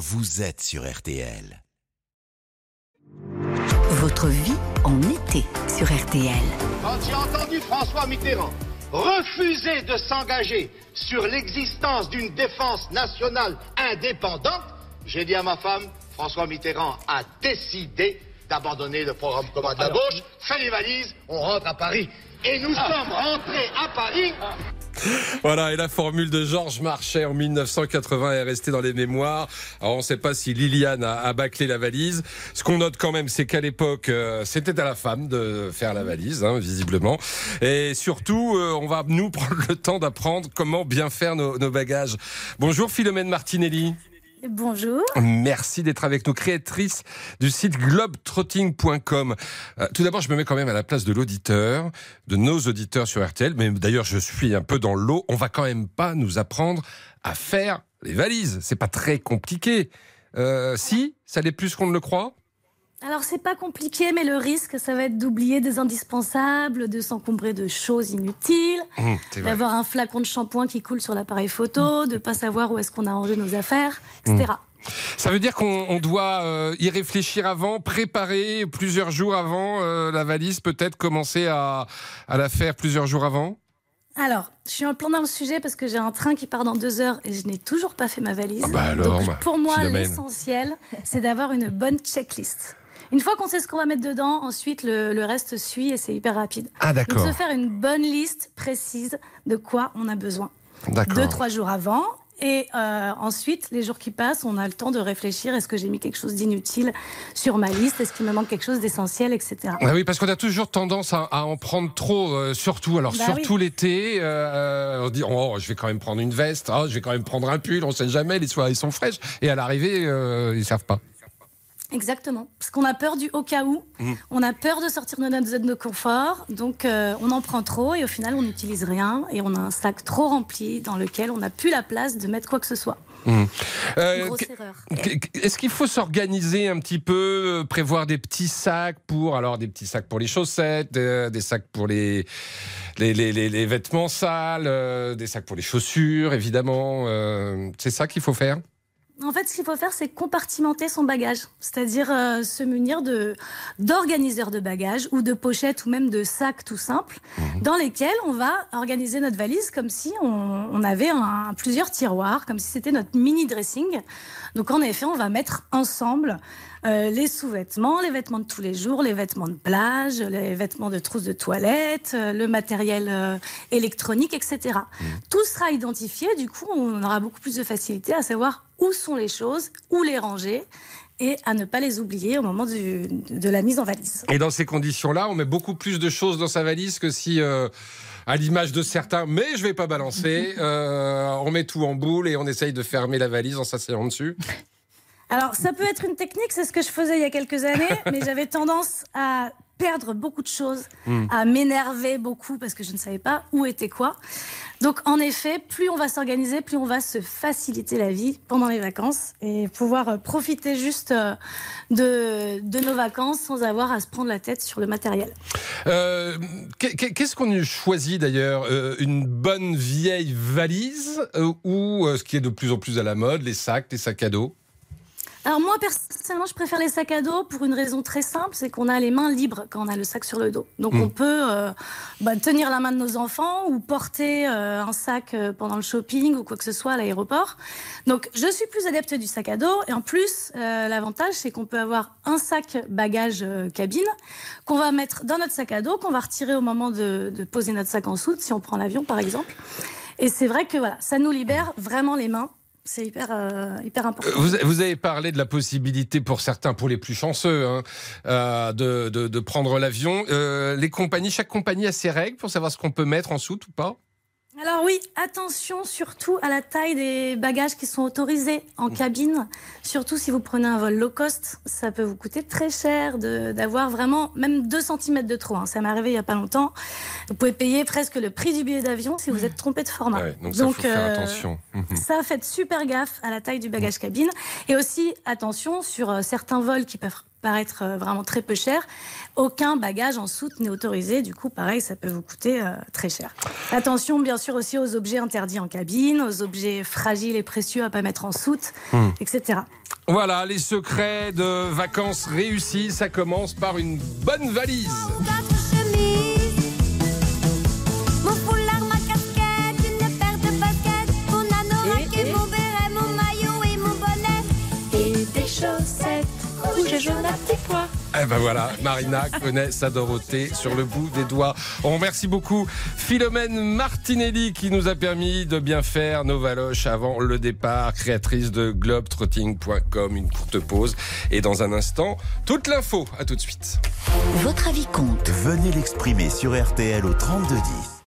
vous êtes sur RTL. Votre vie en été sur RTL. Quand j'ai entendu François Mitterrand refuser de s'engager sur l'existence d'une défense nationale indépendante, j'ai dit à ma femme, François Mitterrand a décidé d'abandonner le programme commun de la gauche, fait les valises, on rentre à Paris. Et nous sommes rentrés à Paris Voilà, et la formule de Georges Marchais en 1980 est restée dans les mémoires. Alors on ne sait pas si Liliane a, a bâclé la valise. Ce qu'on note quand même, c'est qu'à l'époque, euh, c'était à la femme de faire la valise, hein, visiblement. Et surtout, euh, on va nous prendre le temps d'apprendre comment bien faire nos, nos bagages. Bonjour Philomène Martinelli. Bonjour. Merci d'être avec nous, créatrice du site globetrotting.com. Euh, tout d'abord, je me mets quand même à la place de l'auditeur, de nos auditeurs sur RTL, mais d'ailleurs, je suis un peu dans l'eau. On va quand même pas nous apprendre à faire les valises. C'est pas très compliqué. Euh, si, ça l'est plus qu'on ne le croit? Alors c'est pas compliqué, mais le risque, ça va être d'oublier des indispensables, de s'encombrer de choses inutiles, Mmh, d'avoir un flacon de shampoing qui coule sur l'appareil photo, de pas savoir où est-ce qu'on a rangé nos affaires, etc. Ça veut dire qu'on on doit euh, y réfléchir avant, préparer plusieurs jours avant euh, la valise, peut-être commencer à, à la faire plusieurs jours avant? Alors, je suis en plein dans le sujet parce que j'ai un train qui part dans deux heures et je n'ai toujours pas fait ma valise. Ah bah alors, Donc, bah, pour moi, l'essentiel, c'est d'avoir une bonne checklist. Une fois qu'on sait ce qu'on va mettre dedans, ensuite le, le reste suit et c'est hyper rapide. Ah Donc d'accord, se faire une bonne liste précise de quoi on a besoin. d'accord. deux, trois jours avant. Et euh, ensuite, les jours qui passent, on a le temps de réfléchir. Est-ce que j'ai mis quelque chose d'inutile sur ma liste? Est-ce qu'il me manque quelque chose d'essentiel, etc. Ah oui, parce qu'on a toujours tendance à, à en prendre trop, euh, surtout. Alors, Bah surtout l'été, euh, on dit oh, je vais quand même prendre une veste, oh, je vais quand même prendre un pull, on sait jamais, les soirées sont fraîches. Et à l'arrivée, ils savent pas. Exactement. Parce qu'on a peur du au cas où. Mmh. On a peur de sortir de notre zone de confort. Donc, euh, on en prend trop et au final, on n'utilise rien. Et on a un sac trop rempli dans lequel on n'a plus la place de mettre quoi que ce soit. Euh, Grosse erreur. Est-ce qu'il faut s'organiser un petit peu, euh, prévoir des petits sacs pour, alors des petits sacs pour les chaussettes, euh, des sacs pour les les, les, les- les vêtements sales, des sacs pour les chaussures, évidemment. c'est ça qu'il faut faire? En fait, ce qu'il faut faire, c'est compartimenter son bagage, c'est-à-dire euh, se munir de d'organiseurs de bagages ou de pochettes ou même de sacs tout simples, dans lesquels on va organiser notre valise comme si on, on avait un, plusieurs tiroirs, comme si c'était notre mini dressing. Donc en effet, on va mettre ensemble euh, les sous-vêtements, les vêtements de tous les jours, les vêtements de plage, les vêtements de trousse de toilette, euh, le matériel euh, électronique, etc. Tout sera identifié, du coup, on aura beaucoup plus de facilité à savoir où sont les choses, où les ranger et à ne pas les oublier au moment du- de la mise en valise. Et dans ces conditions-là, on met beaucoup plus de choses dans sa valise que si, euh, à l'image de certains, mais je vais pas balancer, euh, on met tout en boule et on essaye de fermer la valise en s'asseyant dessus. Alors, ça peut être une technique, c'est ce que je faisais il y a quelques années, mais j'avais tendance à perdre beaucoup de choses, à m'énerver beaucoup parce que je ne savais pas où était quoi. Donc, en effet, plus on va s'organiser, plus on va se faciliter la vie pendant les vacances et pouvoir euh, profiter juste euh, de, de nos vacances sans avoir à se prendre la tête sur le matériel. Euh, qu'est- qu'est- Qu'est-ce qu'on choisit d'ailleurs Une bonne vieille valise ou ce qui est de plus en plus à la mode, les sacs, les sacs à dos? Alors moi personnellement je préfère les sacs à dos pour une raison très simple, c'est qu'on a les mains libres quand on a le sac sur le dos. Donc Mm. on peut euh, bah, tenir la main de nos enfants ou porter euh, un sac euh, pendant le shopping ou quoi que ce soit à l'aéroport. Donc je suis plus adepte du sac à dos et en plus euh, l'avantage c'est qu'on peut avoir un sac bagage cabine qu'on va mettre dans notre sac à dos, qu'on va retirer au moment de, de poser notre sac en soute si on prend l'avion par exemple. Et c'est vrai que voilà, ça nous libère vraiment les mains. C'est hyper, euh, hyper important. Vous, vous avez parlé de la possibilité pour certains, pour les plus chanceux, hein, euh, de, de- prendre l'avion. Euh, les compagnies, chaque compagnie a ses règles pour savoir ce qu'on peut mettre en soute ou pas? Alors oui, attention surtout à la taille des bagages qui sont autorisés en cabine. Surtout si vous prenez un vol low cost, ça peut vous coûter très cher d'avoir vraiment même 2 cm de trop. hein. Ça m'est arrivé il y a pas longtemps. Vous pouvez payer presque le prix du billet d'avion si vous êtes trompé de format. Ouais, Donc ça, faut faire euh, attention. Mhm. ça, faites super gaffe à la taille du bagage cabine. Et aussi, attention sur euh, certains vols qui peuvent paraître euh, vraiment très peu chers. Aucun bagage en soute n'est autorisé. Du coup, pareil, ça peut vous coûter euh, très cher. Attention, bien sûr, aussi aux objets interdits en cabine, aux objets fragiles et précieux à pas mettre en soute, Hmm. etc. Voilà, les secrets de vacances réussies, ça commence par une bonne valise. Eh ben voilà, Marina connaît sa Dorothée sur le bout des doigts. On remercie beaucoup Philomène Martinelli qui nous a permis de bien faire nos valoches avant le départ, créatrice de globetrotting.com. Une courte pause et dans un instant, toute l'info. À tout de suite. Votre avis compte. Venez l'exprimer sur RTL au 3210.